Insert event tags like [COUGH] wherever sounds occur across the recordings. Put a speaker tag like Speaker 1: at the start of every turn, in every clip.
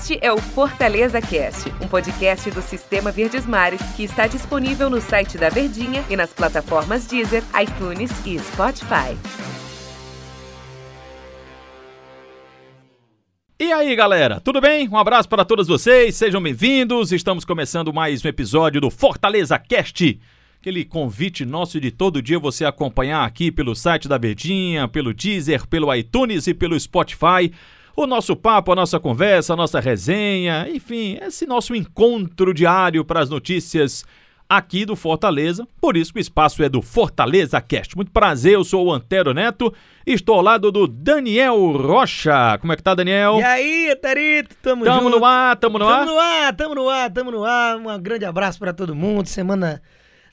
Speaker 1: Este é o Fortaleza Cast, um podcast do Sistema Verdes Mares que está disponível no site da Verdinha e nas plataformas Deezer, iTunes e Spotify.
Speaker 2: E aí, galera, tudo bem? Um abraço para todos vocês, sejam bem-vindos. Estamos começando mais um episódio do Fortaleza Cast. Aquele convite nosso de todo dia você acompanhar aqui pelo site da Verdinha, pelo Deezer, pelo iTunes e pelo Spotify o nosso papo, a nossa conversa, a nossa resenha, enfim, esse nosso encontro diário para as notícias aqui do Fortaleza. Por isso que o espaço é do Fortaleza Cast. Muito prazer, eu sou o Antero Neto estou ao lado do Daniel Rocha. Como é que tá, Daniel?
Speaker 3: E aí, Tarito, tamo,
Speaker 2: tamo
Speaker 3: junto.
Speaker 2: no ar, tamo no
Speaker 3: tamo
Speaker 2: ar?
Speaker 3: Tamo no ar, tamo no ar, tamo no ar. Um grande abraço para todo mundo. Semana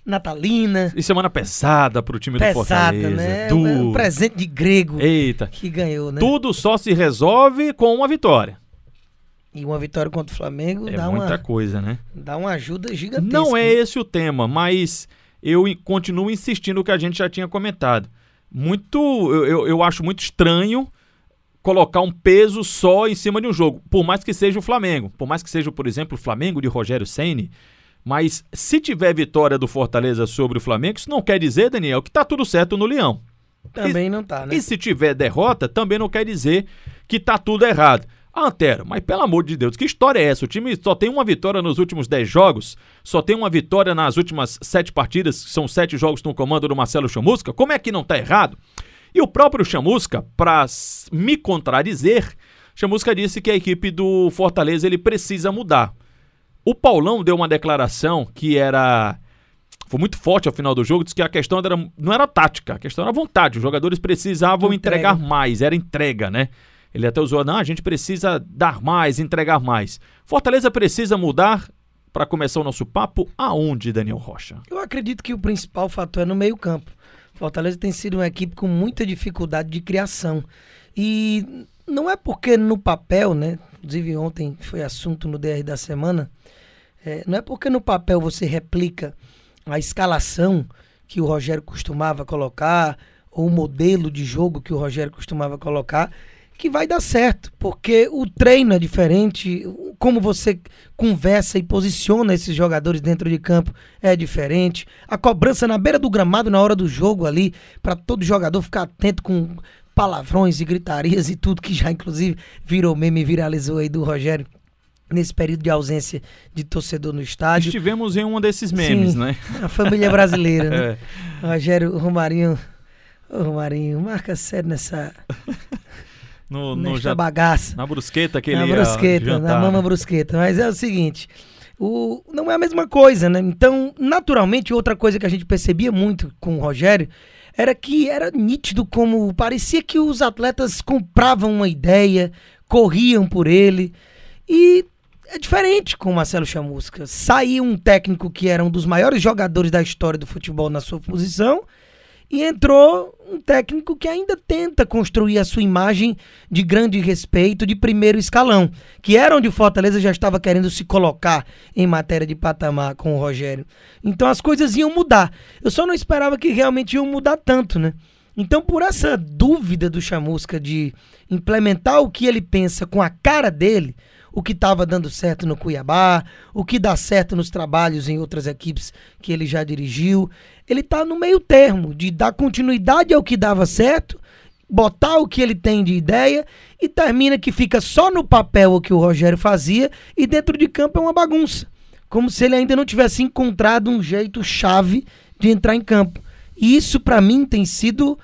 Speaker 3: natalina.
Speaker 2: E semana pesada pro time
Speaker 3: pesada,
Speaker 2: do Fortaleza.
Speaker 3: né?
Speaker 2: Du...
Speaker 3: Um presente de grego.
Speaker 2: Eita.
Speaker 3: Que ganhou, né?
Speaker 2: Tudo só se resolve com uma vitória.
Speaker 3: E uma vitória contra o Flamengo
Speaker 2: é
Speaker 3: dá
Speaker 2: muita
Speaker 3: uma,
Speaker 2: coisa, né?
Speaker 3: Dá uma ajuda gigantesca.
Speaker 2: Não é esse o tema, mas eu continuo insistindo no que a gente já tinha comentado. Muito, eu, eu acho muito estranho colocar um peso só em cima de um jogo, por mais que seja o Flamengo, por mais que seja, por exemplo, o Flamengo de Rogério Ceni, mas se tiver vitória do Fortaleza sobre o Flamengo, isso não quer dizer, Daniel, que tá tudo certo no Leão.
Speaker 3: Também
Speaker 2: e,
Speaker 3: não tá, né?
Speaker 2: E se tiver derrota, também não quer dizer que tá tudo errado. Ah, Antero, mas pelo amor de Deus, que história é essa? O time só tem uma vitória nos últimos 10 jogos, só tem uma vitória nas últimas 7 partidas, que são 7 jogos no comando do Marcelo Chamusca. Como é que não tá errado? E o próprio Chamusca, para me contradizer, Chamusca disse que a equipe do Fortaleza ele precisa mudar. O Paulão deu uma declaração que era. Foi muito forte ao final do jogo, disse que a questão era, não era tática, a questão era vontade. Os jogadores precisavam entrega. entregar mais, era entrega, né? Ele até usou, não, a gente precisa dar mais, entregar mais. Fortaleza precisa mudar para começar o nosso papo aonde, Daniel Rocha?
Speaker 3: Eu acredito que o principal fator é no meio-campo. Fortaleza tem sido uma equipe com muita dificuldade de criação. E não é porque no papel, né? Inclusive ontem foi assunto no DR da semana. É, não é porque no papel você replica a escalação que o Rogério costumava colocar, ou o modelo de jogo que o Rogério costumava colocar, que vai dar certo, porque o treino é diferente, como você conversa e posiciona esses jogadores dentro de campo é diferente, a cobrança na beira do gramado na hora do jogo ali, para todo jogador ficar atento com palavrões e gritarias e tudo que já inclusive virou meme viralizou aí do Rogério nesse período de ausência de torcedor no estádio.
Speaker 2: Estivemos em um desses memes,
Speaker 3: Sim,
Speaker 2: né? [LAUGHS]
Speaker 3: A família brasileira, né? [LAUGHS] É. Rogério Romarinho, ô Romarinho, marca sério nessa [LAUGHS]
Speaker 2: no,
Speaker 3: nesta
Speaker 2: já,
Speaker 3: bagaça.
Speaker 2: Na brusqueta que
Speaker 3: na
Speaker 2: ele
Speaker 3: brusqueta,
Speaker 2: jantar,
Speaker 3: na mama
Speaker 2: né?
Speaker 3: brusqueta. Mas é o seguinte, o, não é a mesma coisa, né? Então, naturalmente, outra coisa que a gente percebia muito com o Rogério era que era nítido como parecia que os atletas compravam uma ideia, corriam por ele e é diferente com o Marcelo Chamusca. Saiu um técnico que era um dos maiores jogadores da história do futebol na sua posição e entrou um técnico que ainda tenta construir a sua imagem de grande respeito de primeiro escalão, que era onde o Fortaleza já estava querendo se colocar em matéria de patamar com o Rogério. Então as coisas iam mudar. Eu só não esperava que realmente iam mudar tanto, né? Então, por essa dúvida do Chamusca de implementar o que ele pensa com a cara dele, o que estava dando certo no Cuiabá, o que dá certo nos trabalhos em outras equipes que ele já dirigiu. Ele está no meio termo de dar continuidade ao que dava certo, botar o que ele tem de ideia e termina que fica só no papel o que o Rogério fazia e dentro de campo é uma bagunça. Como se ele ainda não tivesse encontrado um jeito chave de entrar em campo. E isso para mim tem sido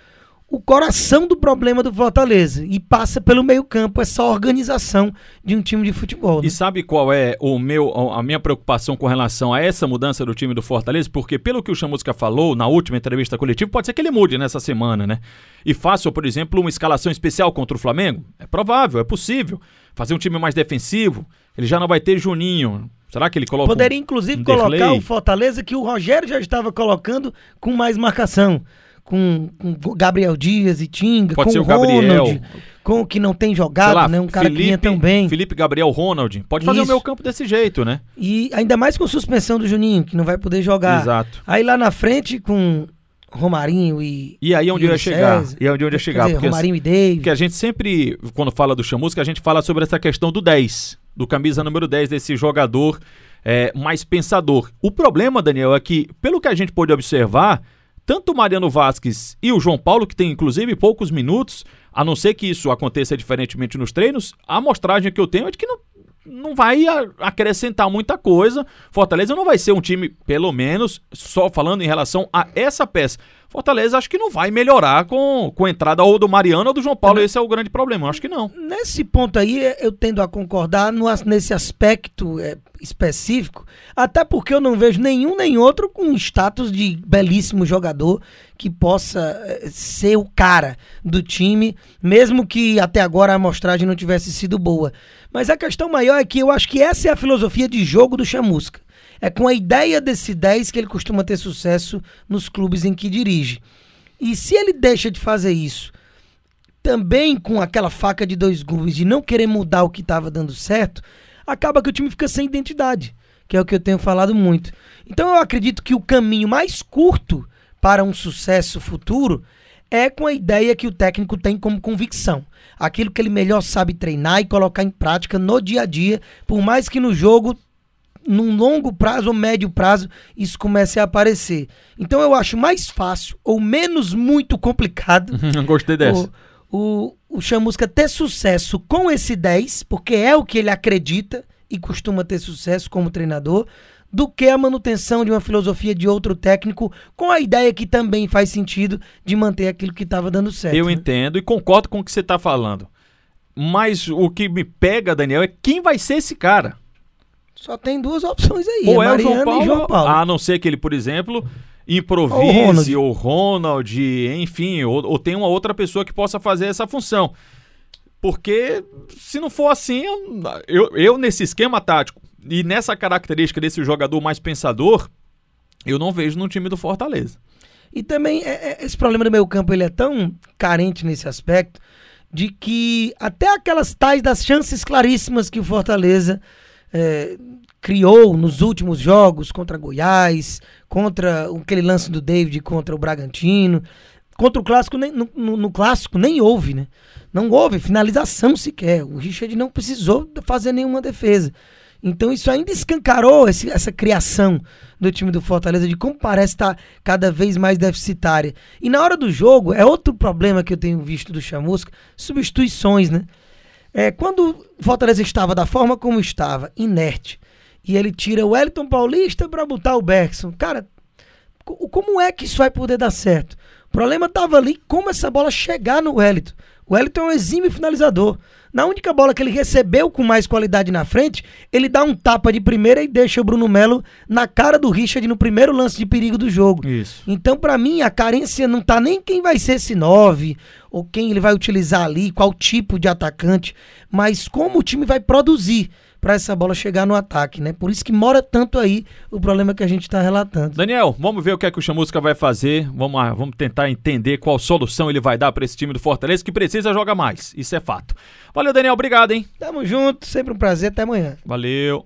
Speaker 3: o coração do problema do Fortaleza e passa pelo meio-campo essa organização de um time de futebol. Né?
Speaker 2: E sabe qual é o meu a minha preocupação com relação a essa mudança do time do Fortaleza? Porque pelo que o Chamusca falou na última entrevista coletiva, pode ser que ele mude nessa semana, né? E faça, por exemplo, uma escalação especial contra o Flamengo? É provável, é possível. Fazer um time mais defensivo, ele já não vai ter Juninho, Será que ele coloca
Speaker 3: Poderia, inclusive, um colocar o Fortaleza que o Rogério já estava colocando com mais marcação com, com Gabriel Dias e Tinga,
Speaker 2: Pode
Speaker 3: com
Speaker 2: ser o
Speaker 3: Ronald,
Speaker 2: Gabriel.
Speaker 3: com o que não tem jogado,
Speaker 2: lá,
Speaker 3: né? Um cara
Speaker 2: Felipe,
Speaker 3: que vinha também.
Speaker 2: Felipe Gabriel Ronald. Pode fazer
Speaker 3: Isso.
Speaker 2: o meu campo desse jeito, né?
Speaker 3: E ainda mais com suspensão do Juninho, que não vai poder jogar.
Speaker 2: Exato.
Speaker 3: Aí lá na frente com Romarinho e.
Speaker 2: E aí onde
Speaker 3: e
Speaker 2: eu ia chegar? E aí onde eu ia chegar?
Speaker 3: dizer,
Speaker 2: Porque,
Speaker 3: Romarinho e David.
Speaker 2: porque a gente sempre, quando fala do Chamusca, a gente fala sobre essa questão do 10. do camisa número 10 desse jogador é, mais pensador. O problema, Daniel, é que, pelo que a gente pôde observar, tanto o Mariano Vasquez e o João Paulo, que tem inclusive poucos minutos, a não ser que isso aconteça diferentemente nos treinos, a amostragem que eu tenho é de que não, não vai acrescentar muita coisa. Fortaleza não vai ser um time, pelo menos, só falando em relação a essa peça. Fortaleza acho que não vai melhorar com, com a entrada ou do Mariano ou do João Paulo. Esse é o grande problema. Eu acho que não.
Speaker 3: Nesse ponto aí, eu tendo a concordar no, nesse aspecto é, específico, até porque eu não vejo nenhum nem outro com status de belíssimo jogador que possa é, ser o cara do time, mesmo que até agora a amostragem não tivesse sido boa. Mas a questão maior é que eu acho que essa é a filosofia de jogo do Chamusca. É com a ideia desse 10 que ele costuma ter sucesso nos clubes em que dirige. E se ele deixa de fazer isso, também com aquela faca de dois gumes de não querer mudar o que estava dando certo, acaba que o time fica sem identidade, que é o que eu tenho falado muito. Então eu acredito que o caminho mais curto para um sucesso futuro é com a ideia que o técnico tem como convicção. Aquilo que ele melhor sabe treinar e colocar em prática no dia a dia, por mais que no jogo num longo prazo ou médio prazo isso comece a aparecer. Então eu acho mais fácil ou menos muito complicado. [LAUGHS]
Speaker 2: Gostei dessa.
Speaker 3: O, o, o Chamusca ter sucesso com esse 10, porque é o que ele acredita e costuma ter sucesso como treinador, do que a manutenção de uma filosofia de outro técnico com a ideia que também faz sentido de manter aquilo que estava dando certo.
Speaker 2: Eu
Speaker 3: né?
Speaker 2: entendo e concordo com o que você está falando. Mas o que me pega, Daniel, é quem vai ser esse cara.
Speaker 3: Só tem duas opções aí.
Speaker 2: Ou é, é o João Paulo, João Paulo, a não ser que ele, por exemplo, improvise, ou Ronald, Ronald enfim, ou, ou tem uma outra pessoa que possa fazer essa função. Porque se não for assim, eu, eu, eu, nesse esquema tático e nessa característica desse jogador mais pensador, eu não vejo no time do Fortaleza.
Speaker 3: E também é, é, esse problema do meio campo ele é tão carente nesse aspecto de que até aquelas tais das chances claríssimas que o Fortaleza é, criou nos últimos jogos contra Goiás, contra aquele lance do David contra o Bragantino. Contra o clássico, nem, no, no, no, clássico nem houve, né? Não houve finalização sequer. O Richard não precisou fazer nenhuma defesa. Então isso ainda escancarou esse, essa criação do time do Fortaleza de como parece estar tá cada vez mais deficitária. E na hora do jogo, é outro problema que eu tenho visto do Chamusca, substituições, né? É, quando o Fortaleza estava da forma como estava, inerte, e ele tira o Wellington Paulista para botar o Bergson, cara, como é que isso vai poder dar certo? O problema estava ali como essa bola chegar no Wellington. O Wellington é um exímio finalizador. Na única bola que ele recebeu com mais qualidade na frente, ele dá um tapa de primeira e deixa o Bruno Melo na cara do Richard no primeiro lance de perigo do jogo.
Speaker 2: Isso.
Speaker 3: Então, para mim, a carência não tá nem quem vai ser esse 9 ou quem ele vai utilizar ali, qual tipo de atacante, mas como o time vai produzir para essa bola chegar no ataque, né? Por isso que mora tanto aí o problema que a gente está relatando.
Speaker 2: Daniel, vamos ver o que é que o Chamusca vai fazer. Vamos, lá, vamos tentar entender qual solução ele vai dar para esse time do Fortaleza que precisa jogar mais. Isso é fato. Valeu, Daniel. Obrigado, hein?
Speaker 3: Tamo junto. Sempre um prazer. Até amanhã.
Speaker 2: Valeu.